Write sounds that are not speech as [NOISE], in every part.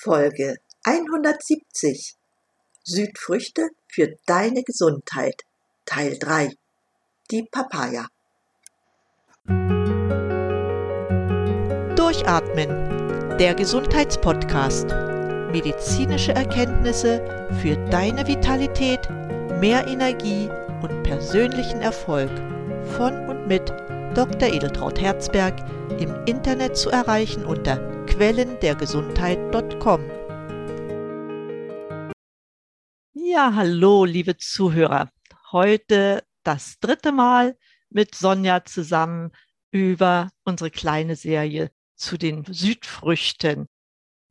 Folge 170 Südfrüchte für deine Gesundheit. Teil 3 Die Papaya. Durchatmen, der Gesundheitspodcast. Medizinische Erkenntnisse für deine Vitalität, mehr Energie und persönlichen Erfolg. Von und mit Dr. Edeltraut Herzberg im Internet zu erreichen unter quellendergesundheit.com. Ja, hallo, liebe Zuhörer. Heute das dritte Mal mit Sonja zusammen über unsere kleine Serie zu den Südfrüchten.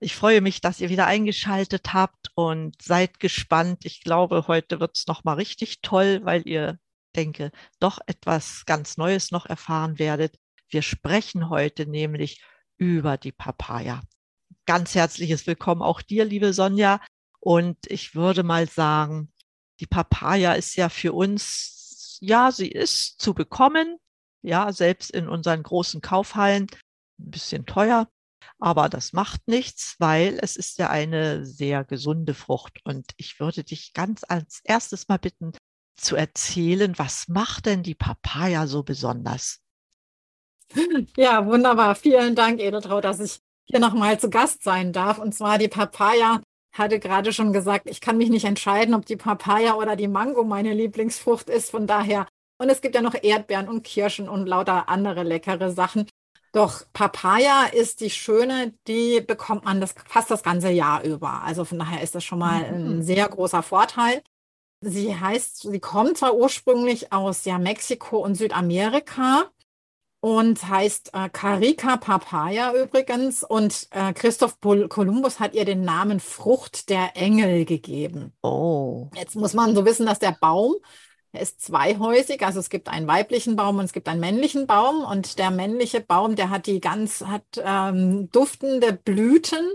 Ich freue mich, dass ihr wieder eingeschaltet habt und seid gespannt. Ich glaube, heute wird es nochmal richtig toll, weil ihr, denke, doch etwas ganz Neues noch erfahren werdet. Wir sprechen heute nämlich über die Papaya. Ganz herzliches Willkommen auch dir, liebe Sonja. Und ich würde mal sagen, die Papaya ist ja für uns, ja, sie ist zu bekommen, ja, selbst in unseren großen Kaufhallen, ein bisschen teuer, aber das macht nichts, weil es ist ja eine sehr gesunde Frucht. Und ich würde dich ganz als erstes mal bitten, zu erzählen, was macht denn die Papaya so besonders? Ja, wunderbar. Vielen Dank, Edeltraut, dass ich hier nochmal zu Gast sein darf. Und zwar die Papaya hatte gerade schon gesagt, ich kann mich nicht entscheiden, ob die Papaya oder die Mango meine Lieblingsfrucht ist. Von daher, und es gibt ja noch Erdbeeren und Kirschen und lauter andere leckere Sachen. Doch Papaya ist die schöne, die bekommt man das fast das ganze Jahr über. Also von daher ist das schon mal ein mhm. sehr großer Vorteil. Sie heißt, sie kommt zwar ursprünglich aus ja, Mexiko und Südamerika, und heißt äh, Carica papaya übrigens. Und äh, Christoph Kolumbus hat ihr den Namen Frucht der Engel gegeben. Oh. Jetzt muss man so wissen, dass der Baum, der ist zweihäusig, also es gibt einen weiblichen Baum und es gibt einen männlichen Baum. Und der männliche Baum, der hat die ganz, hat ähm, duftende Blüten,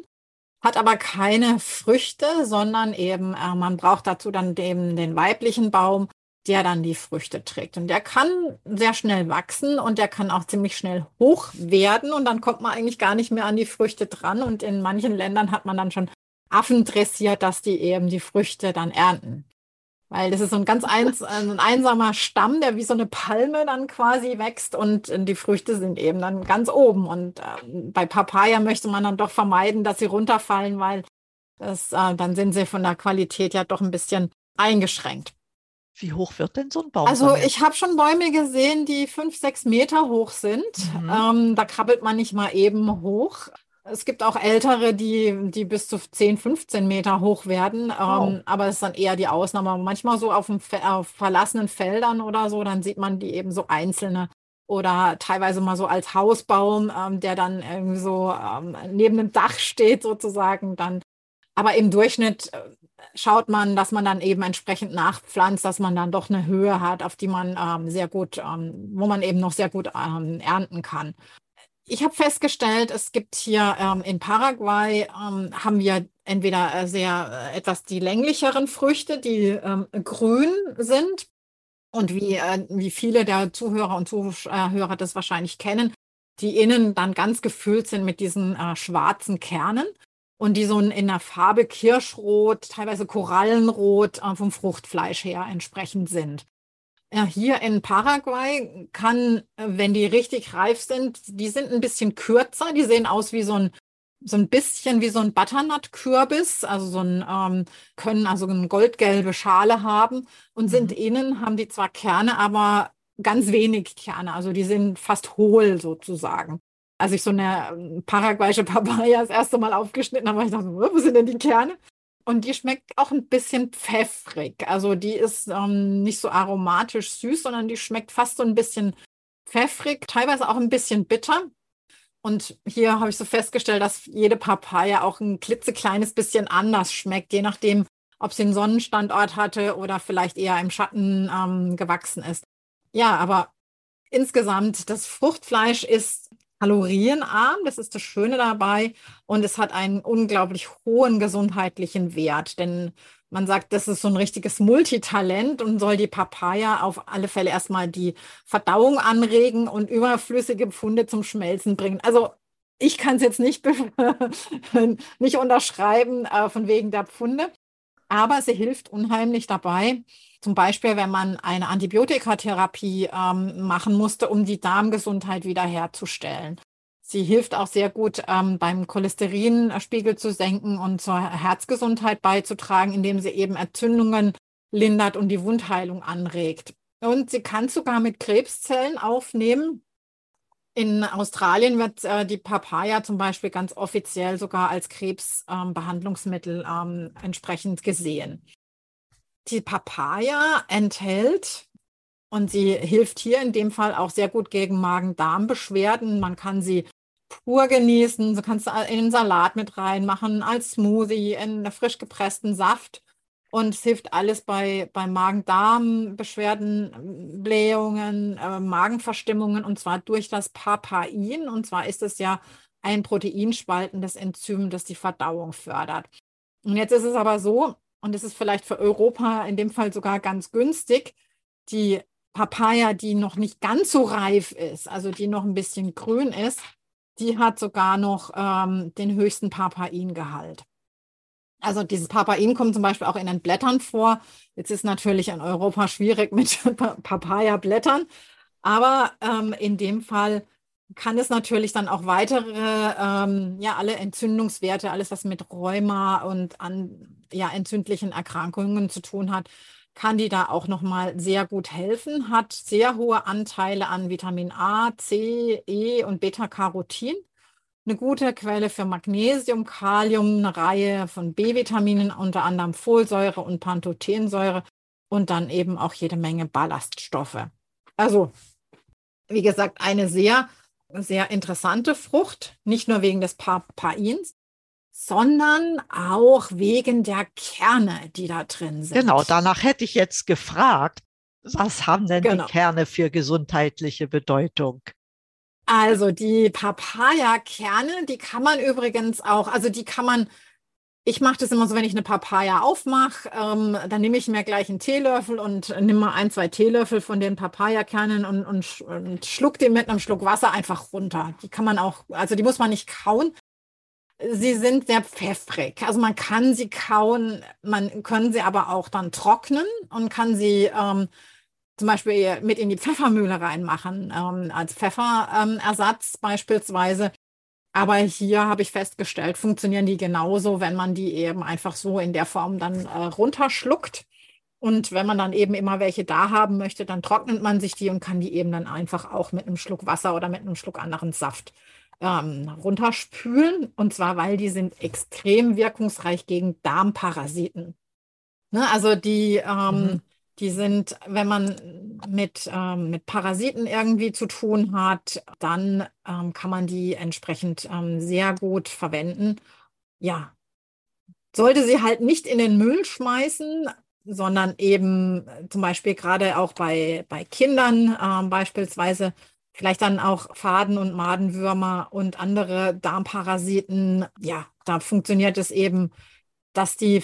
hat aber keine Früchte, sondern eben, äh, man braucht dazu dann eben den weiblichen Baum der dann die Früchte trägt. Und der kann sehr schnell wachsen und der kann auch ziemlich schnell hoch werden und dann kommt man eigentlich gar nicht mehr an die Früchte dran. Und in manchen Ländern hat man dann schon Affen dressiert, dass die eben die Früchte dann ernten. Weil das ist so ein ganz eins, ein einsamer Stamm, der wie so eine Palme dann quasi wächst und die Früchte sind eben dann ganz oben. Und äh, bei Papaya möchte man dann doch vermeiden, dass sie runterfallen, weil das, äh, dann sind sie von der Qualität ja doch ein bisschen eingeschränkt. Wie hoch wird denn so ein Baum? Also ich habe schon Bäume gesehen, die fünf, sechs Meter hoch sind. Mhm. Ähm, da krabbelt man nicht mal eben hoch. Es gibt auch ältere, die, die bis zu 10, 15 Meter hoch werden. Wow. Ähm, aber es ist dann eher die Ausnahme. Manchmal so auf, dem, auf verlassenen Feldern oder so, dann sieht man die eben so einzelne oder teilweise mal so als Hausbaum, ähm, der dann irgendwie so ähm, neben dem Dach steht sozusagen. Dann, aber im Durchschnitt äh, schaut man, dass man dann eben entsprechend nachpflanzt, dass man dann doch eine Höhe hat, auf die man ähm, sehr gut, ähm, wo man eben noch sehr gut ähm, ernten kann. Ich habe festgestellt, es gibt hier ähm, in Paraguay ähm, haben wir entweder äh, sehr äh, etwas die länglicheren Früchte, die ähm, grün sind und wie, äh, wie viele der Zuhörer und Zuhörer das wahrscheinlich kennen, die innen dann ganz gefüllt sind mit diesen äh, schwarzen Kernen und die so in der Farbe Kirschrot, teilweise Korallenrot äh, vom Fruchtfleisch her entsprechend sind. Ja, hier in Paraguay kann, äh, wenn die richtig reif sind, die sind ein bisschen kürzer, die sehen aus wie so ein so ein bisschen wie so ein Butternut-Kürbis, also so ein, ähm, können also eine goldgelbe Schale haben. Und sind mhm. innen, haben die zwar Kerne, aber ganz wenig Kerne, also die sind fast hohl sozusagen als ich so eine ähm, paraguayische Papaya das erste Mal aufgeschnitten habe, ich dachte, wo sind denn die Kerne? Und die schmeckt auch ein bisschen pfeffrig. Also die ist ähm, nicht so aromatisch süß, sondern die schmeckt fast so ein bisschen pfeffrig, teilweise auch ein bisschen bitter. Und hier habe ich so festgestellt, dass jede Papaya auch ein klitzekleines bisschen anders schmeckt, je nachdem, ob sie einen Sonnenstandort hatte oder vielleicht eher im Schatten ähm, gewachsen ist. Ja, aber insgesamt, das Fruchtfleisch ist kalorienarm, das ist das Schöne dabei. Und es hat einen unglaublich hohen gesundheitlichen Wert, denn man sagt, das ist so ein richtiges Multitalent und soll die Papaya auf alle Fälle erstmal die Verdauung anregen und überflüssige Pfunde zum Schmelzen bringen. Also ich kann es jetzt nicht, [LAUGHS] nicht unterschreiben äh, von wegen der Pfunde, aber sie hilft unheimlich dabei. Zum Beispiel, wenn man eine Antibiotikatherapie ähm, machen musste, um die Darmgesundheit wiederherzustellen. Sie hilft auch sehr gut ähm, beim Cholesterinspiegel zu senken und zur Herzgesundheit beizutragen, indem sie eben Entzündungen lindert und die Wundheilung anregt. Und sie kann sogar mit Krebszellen aufnehmen. In Australien wird äh, die Papaya zum Beispiel ganz offiziell sogar als Krebsbehandlungsmittel ähm, ähm, entsprechend gesehen. Die Papaya enthält und sie hilft hier in dem Fall auch sehr gut gegen Magen-Darm-Beschwerden. Man kann sie pur genießen. Du kannst in den Salat mit reinmachen, als Smoothie, in frisch gepressten Saft. Und es hilft alles bei, bei Magen-Darm-Beschwerden, Blähungen, äh, Magenverstimmungen und zwar durch das Papain. Und zwar ist es ja ein proteinspaltendes Enzym, das die Verdauung fördert. Und jetzt ist es aber so, und es ist vielleicht für Europa in dem Fall sogar ganz günstig, die Papaya, die noch nicht ganz so reif ist, also die noch ein bisschen grün ist, die hat sogar noch ähm, den höchsten Papain-Gehalt. Also dieses Papain kommt zum Beispiel auch in den Blättern vor. Jetzt ist natürlich in Europa schwierig mit [LAUGHS] Papaya-Blättern, aber ähm, in dem Fall kann es natürlich dann auch weitere, ähm, ja, alle Entzündungswerte, alles was mit Rheuma und an ja, entzündlichen Erkrankungen zu tun hat, kann die da auch nochmal sehr gut helfen, hat sehr hohe Anteile an Vitamin A, C, E und Beta-Carotin eine gute Quelle für Magnesium, Kalium, eine Reihe von B-Vitaminen, unter anderem Folsäure und Pantothensäure und dann eben auch jede Menge Ballaststoffe. Also, wie gesagt, eine sehr, sehr interessante Frucht, nicht nur wegen des Papains, sondern auch wegen der Kerne, die da drin sind. Genau, danach hätte ich jetzt gefragt, was haben denn genau. die Kerne für gesundheitliche Bedeutung? Also die Papaya-Kerne, die kann man übrigens auch, also die kann man, ich mache das immer so, wenn ich eine Papaya aufmache, ähm, dann nehme ich mir gleich einen Teelöffel und nehme mal ein, zwei Teelöffel von den Papaya-Kernen und, und, und schluck die mit einem Schluck Wasser einfach runter. Die kann man auch, also die muss man nicht kauen. Sie sind sehr pfeffrig. Also man kann sie kauen, man können sie aber auch dann trocknen und kann sie ähm, zum Beispiel mit in die Pfeffermühle reinmachen, ähm, als Pfefferersatz beispielsweise. Aber hier habe ich festgestellt, funktionieren die genauso, wenn man die eben einfach so in der Form dann äh, runterschluckt. Und wenn man dann eben immer welche da haben möchte, dann trocknet man sich die und kann die eben dann einfach auch mit einem Schluck Wasser oder mit einem Schluck anderen Saft ähm, runterspülen. Und zwar, weil die sind extrem wirkungsreich gegen Darmparasiten. Ne, also die ähm, mhm. Die sind, wenn man mit, ähm, mit Parasiten irgendwie zu tun hat, dann ähm, kann man die entsprechend ähm, sehr gut verwenden. Ja, sollte sie halt nicht in den Müll schmeißen, sondern eben äh, zum Beispiel gerade auch bei, bei Kindern äh, beispielsweise vielleicht dann auch Faden- und Madenwürmer und andere Darmparasiten. Ja, da funktioniert es eben dass die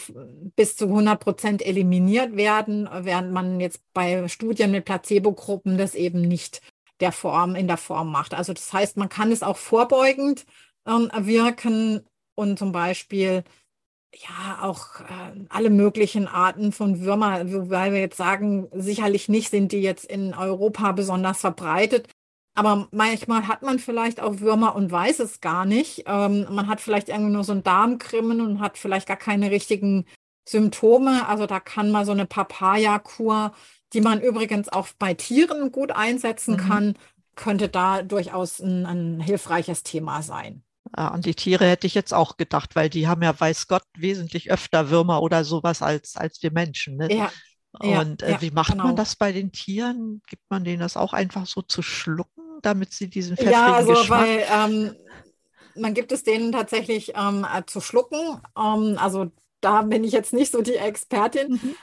bis zu 100 Prozent eliminiert werden, während man jetzt bei Studien mit Placebo-Gruppen das eben nicht der Form, in der Form macht. Also das heißt, man kann es auch vorbeugend ähm, wirken und zum Beispiel ja auch äh, alle möglichen Arten von Würmer, wobei wir jetzt sagen, sicherlich nicht sind die jetzt in Europa besonders verbreitet, aber manchmal hat man vielleicht auch Würmer und weiß es gar nicht. Ähm, man hat vielleicht irgendwie nur so ein Darmkrimmen und hat vielleicht gar keine richtigen Symptome. Also da kann man so eine Papaya-Kur, die man übrigens auch bei Tieren gut einsetzen mhm. kann, könnte da durchaus ein, ein hilfreiches Thema sein. Ja, an die Tiere hätte ich jetzt auch gedacht, weil die haben ja, weiß Gott, wesentlich öfter Würmer oder sowas als, als wir Menschen. Ne? Ja, und äh, ja, wie macht genau. man das bei den Tieren? Gibt man denen das auch einfach so zu schlucken? Damit sie diesen pfeffrigen ja, also Geschmack... Weil, ähm, man gibt es denen tatsächlich ähm, äh, zu schlucken. Ähm, also da bin ich jetzt nicht so die Expertin. Mhm.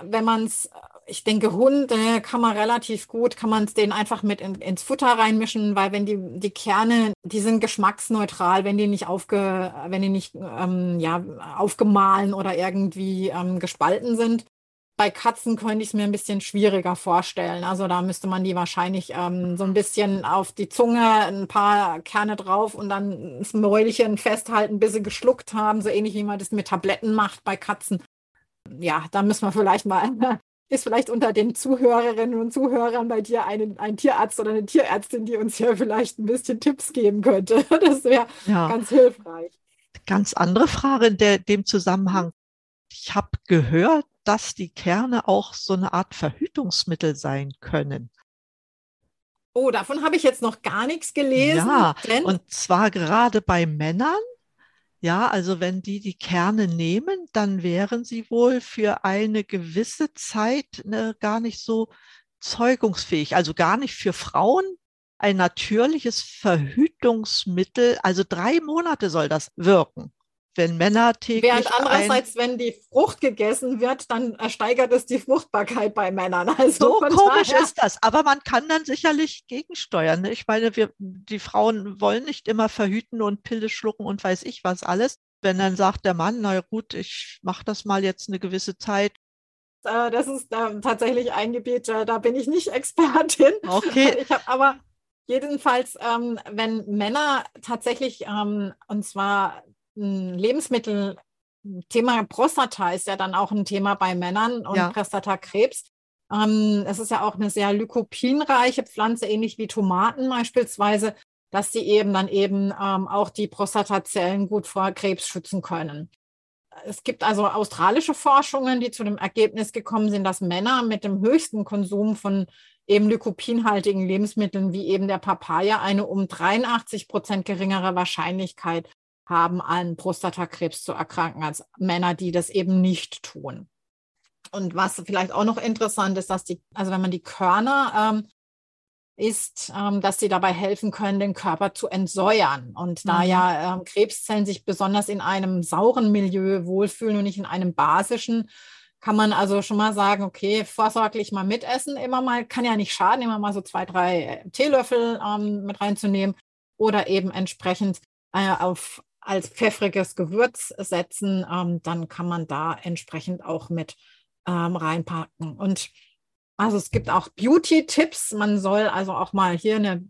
Wenn man es, ich denke, Hunde kann man relativ gut, kann man es denen einfach mit in, ins Futter reinmischen, weil wenn die, die Kerne, die sind geschmacksneutral, wenn die nicht aufge, wenn die nicht ähm, ja, aufgemahlen oder irgendwie ähm, gespalten sind. Bei Katzen könnte ich es mir ein bisschen schwieriger vorstellen. Also da müsste man die wahrscheinlich ähm, so ein bisschen auf die Zunge, ein paar Kerne drauf und dann das Mäulchen festhalten, bis sie geschluckt haben, so ähnlich wie man das mit Tabletten macht bei Katzen. Ja, da müssen wir vielleicht mal, [LAUGHS] ist vielleicht unter den Zuhörerinnen und Zuhörern bei dir ein, ein Tierarzt oder eine Tierärztin, die uns hier vielleicht ein bisschen Tipps geben könnte. [LAUGHS] Das wäre ja. ganz hilfreich. Ganz andere Frage in der, dem Zusammenhang. Ich habe gehört, dass die Kerne auch so eine Art Verhütungsmittel sein können. Oh, davon habe ich jetzt noch gar nichts gelesen. Ja, und zwar gerade bei Männern. Ja, also wenn die die Kerne nehmen, dann wären sie wohl für eine gewisse Zeit ne, gar nicht so zeugungsfähig. Also gar nicht für Frauen ein natürliches Verhütungsmittel. Also drei Monate soll das wirken wenn Männer täglich. Während andererseits, wenn die Frucht gegessen wird, dann steigert es die Fruchtbarkeit bei Männern. [LAUGHS] Also so komisch daher. ist das. Aber man kann dann sicherlich gegensteuern. Ne? Ich meine, wir, die Frauen wollen nicht immer verhüten und Pille schlucken und weiß ich was alles. Wenn dann sagt der Mann, na gut, ich mache das mal jetzt eine gewisse Zeit, äh, das ist äh, tatsächlich ein Gebiet, äh, da bin ich nicht [LAUGHS] Expertin. Okay. Ich habe aber jedenfalls, ähm, wenn Männer tatsächlich, ähm, und zwar Lebensmittel, Thema Prostata ist ja dann auch ein Thema bei Männern und ja. Prostatakrebs. Ähm, es ist ja auch eine sehr lykopinreiche Pflanze, ähnlich wie Tomaten beispielsweise, dass sie eben dann eben ähm, auch die Prostatazellen gut vor Krebs schützen können. Es gibt also australische Forschungen, die zu dem Ergebnis gekommen sind, dass Männer mit dem höchsten Konsum von eben lykopinhaltigen Lebensmitteln wie eben der Papaya eine um 83 Prozent geringere Wahrscheinlichkeit haben, an Prostatakrebs zu erkranken, als Männer, die das eben nicht tun. Und was vielleicht auch noch interessant ist, dass die, also wenn man die Körner ähm, isst, ähm, dass sie dabei helfen können, den Körper zu entsäuern. Und mhm. da ja ähm, Krebszellen sich besonders in einem sauren Milieu wohlfühlen und nicht in einem basischen, kann man also schon mal sagen, okay, vorsorglich mal mitessen, immer mal, kann ja nicht schaden, immer mal so zwei, drei Teelöffel ähm, mit reinzunehmen oder eben entsprechend äh, auf als pfeffriges Gewürz setzen, ähm, dann kann man da entsprechend auch mit ähm, reinpacken. Und also es gibt auch Beauty-Tipps. Man soll also auch mal hier eine,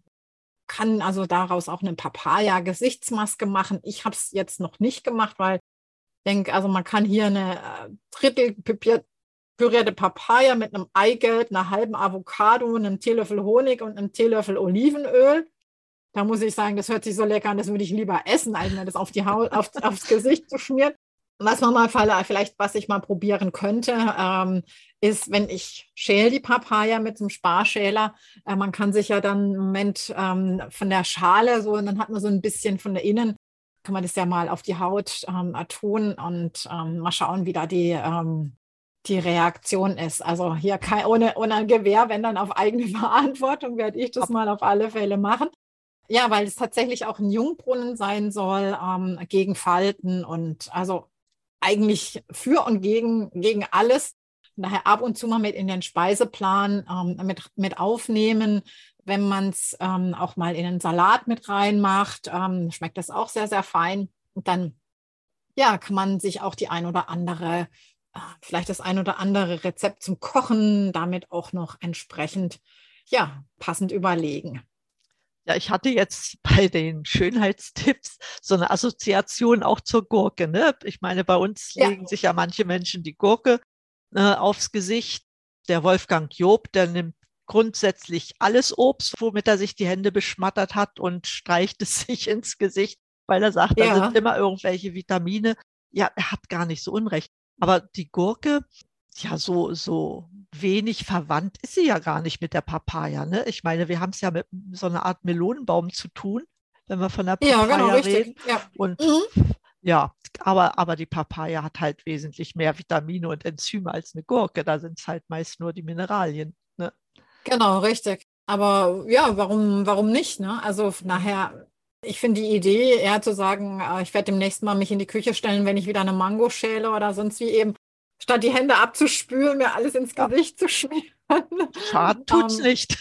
kann also daraus auch eine Papaya-Gesichtsmaske machen. Ich habe es jetzt noch nicht gemacht, weil ich denke, also man kann hier eine äh, Drittel pürierte Papaya mit einem Eigelb, einer halben Avocado, einem Teelöffel Honig und einem Teelöffel Olivenöl da muss ich sagen, das hört sich so lecker an, das würde ich lieber essen, als mir das auf die Haut, auf, [LAUGHS] aufs Gesicht zu schmieren. Was man mal vielleicht, was ich mal probieren könnte, ähm, ist, wenn ich schäle die Papaya mit einem Sparschäler, äh, man kann sich ja dann im Moment ähm, von der Schale so, und dann hat man so ein bisschen von der Innen, kann man das ja mal auf die Haut ähm, tun und ähm, mal schauen, wie da die, ähm, die Reaktion ist. Also hier kein, ohne, ohne Gewehr, wenn dann auf eigene [LAUGHS] Verantwortung, werde ich das mal auf alle Fälle machen. Ja, weil es tatsächlich auch ein Jungbrunnen sein soll ähm, gegen Falten und also eigentlich für und gegen, gegen alles. Daher ab und zu mal mit in den Speiseplan ähm, mit, mit aufnehmen. Wenn man es ähm, auch mal in einen Salat mit reinmacht, ähm, schmeckt das auch sehr, sehr fein. Und dann ja, kann man sich auch die ein oder andere, äh, vielleicht das ein oder andere Rezept zum Kochen damit auch noch entsprechend ja, passend überlegen. Ja, ich hatte jetzt [LAUGHS] bei den Schönheitstipps so eine Assoziation auch zur Gurke. Ne? Ich meine, bei uns ja. legen sich ja manche Menschen die Gurke äh, aufs Gesicht. Der Wolfgang Job, der nimmt grundsätzlich alles Obst, womit er sich die Hände beschmattert hat und streicht [LAUGHS] es sich ins Gesicht, weil er sagt, ja. da sind immer irgendwelche Vitamine. Ja, er hat gar nicht so Unrecht. Aber die Gurke, ja, so, so wenig verwandt ist sie ja gar nicht mit der Papaya. Ne? Ich meine, wir haben es ja mit so einer Art Melonenbaum zu tun, wenn wir von der Papaya ja, genau, reden. Ja. Und mhm. ja, aber, aber die Papaya hat halt wesentlich mehr Vitamine und Enzyme als eine Gurke. Da sind es halt meist nur die Mineralien. Ne? Genau, richtig. Aber ja, warum, warum nicht? Ne? Also nachher, ich finde die Idee, eher zu sagen, äh, ich werde demnächst mal mich in die Küche stellen, wenn ich wieder eine Mango schäle oder sonst wie eben statt die Hände abzuspülen, mir alles ins Gesicht zu schmieren. Schaden tut's ähm, nicht.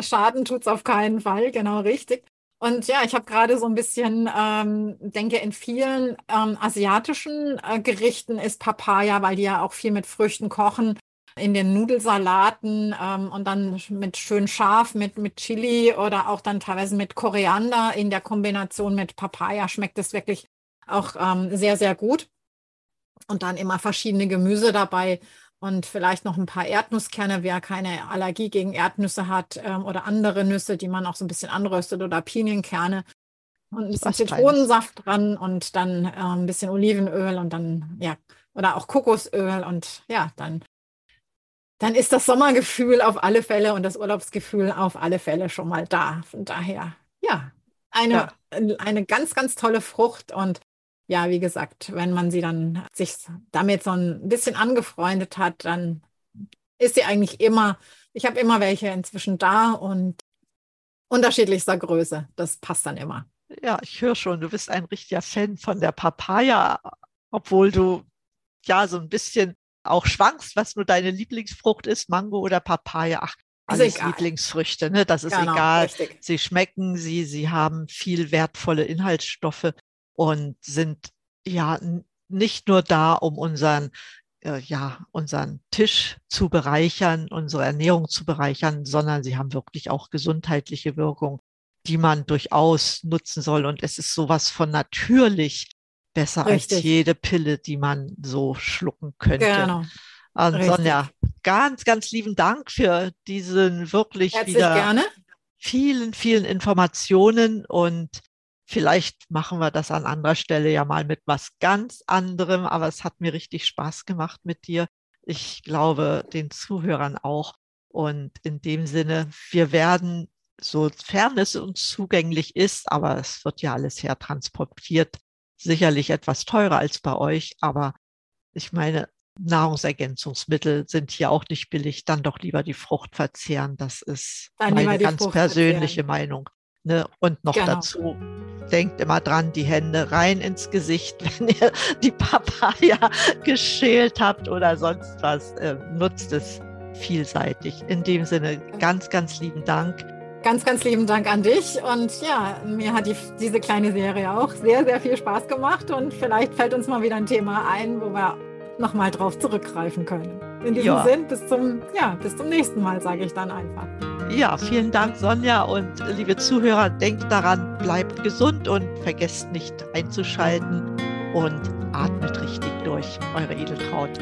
Schaden tut's auf keinen Fall, genau richtig. Und ja, ich habe gerade so ein bisschen, ähm, denke, in vielen ähm, asiatischen äh, Gerichten ist Papaya, weil die ja auch viel mit Früchten kochen, in den Nudelsalaten ähm, und dann mit schön scharf, mit, mit Chili oder auch dann teilweise mit Koriander in der Kombination mit Papaya schmeckt es wirklich auch ähm, sehr, sehr gut. Und dann immer verschiedene Gemüse dabei und vielleicht noch ein paar Erdnusskerne, wer keine Allergie gegen Erdnüsse hat ähm, oder andere Nüsse, die man auch so ein bisschen anröstet oder Pinienkerne und ein bisschen Zitronensaft dran und dann äh, ein bisschen Olivenöl und dann, ja, oder auch Kokosöl und ja, dann, dann ist das Sommergefühl auf alle Fälle und das Urlaubsgefühl auf alle Fälle schon mal da. Von daher, ja, eine, ja. eine ganz, ganz tolle Frucht und ja, wie gesagt, wenn man sie dann sich damit so ein bisschen angefreundet hat, dann ist sie eigentlich immer, ich habe immer welche inzwischen da und unterschiedlichster Größe. Das passt dann immer. Ja, ich höre schon, du bist ein richtiger Fan von der Papaya, obwohl du ja so ein bisschen auch schwankst, was nur deine Lieblingsfrucht ist, Mango oder Papaya. Ach, alles Lieblingsfrüchte, ne? Das ist genau, egal. Richtig. Sie schmecken, sie, sie haben viel wertvolle Inhaltsstoffe und sind ja nicht nur da, um unseren äh, ja, unseren Tisch zu bereichern, unsere Ernährung zu bereichern, sondern sie haben wirklich auch gesundheitliche Wirkung, die man durchaus nutzen soll. Und es ist sowas von natürlich besser Richtig. als jede Pille, die man so schlucken könnte. Genau. Und Sonja, ganz, ganz lieben Dank für diesen wirklich Herzlich wieder gerne. vielen, vielen Informationen und Vielleicht machen wir das an anderer Stelle ja mal mit was ganz anderem, aber es hat mir richtig Spaß gemacht mit dir. Ich glaube, den Zuhörern auch. Und in dem Sinne, wir werden, sofern es uns zugänglich ist, aber es wird ja alles hertransportiert, sicherlich etwas teurer als bei euch, aber ich meine, Nahrungsergänzungsmittel sind hier auch nicht billig, dann doch lieber die Frucht verzehren. Das ist dann meine ganz Frucht persönliche verzehren. Meinung. Ne? Und noch genau. dazu, denkt immer dran, die Hände rein ins Gesicht, [LAUGHS] wenn ihr die Papaya [LAUGHS] geschält habt oder sonst was. Äh, nutzt es vielseitig. In dem Sinne, ganz, ganz lieben Dank. Ganz, ganz lieben Dank an dich. Und ja, mir hat die, diese kleine Serie auch sehr, sehr viel Spaß gemacht. Und vielleicht fällt uns mal wieder ein Thema ein, wo wir nochmal drauf zurückgreifen können. In diesem ja. Sinn, bis zum, ja, bis zum nächsten Mal, sage ich dann einfach. Ja, vielen Dank, Sonja. Und liebe Zuhörer, denkt daran, bleibt gesund und vergesst nicht einzuschalten und atmet richtig durch. Eure Edeltraut.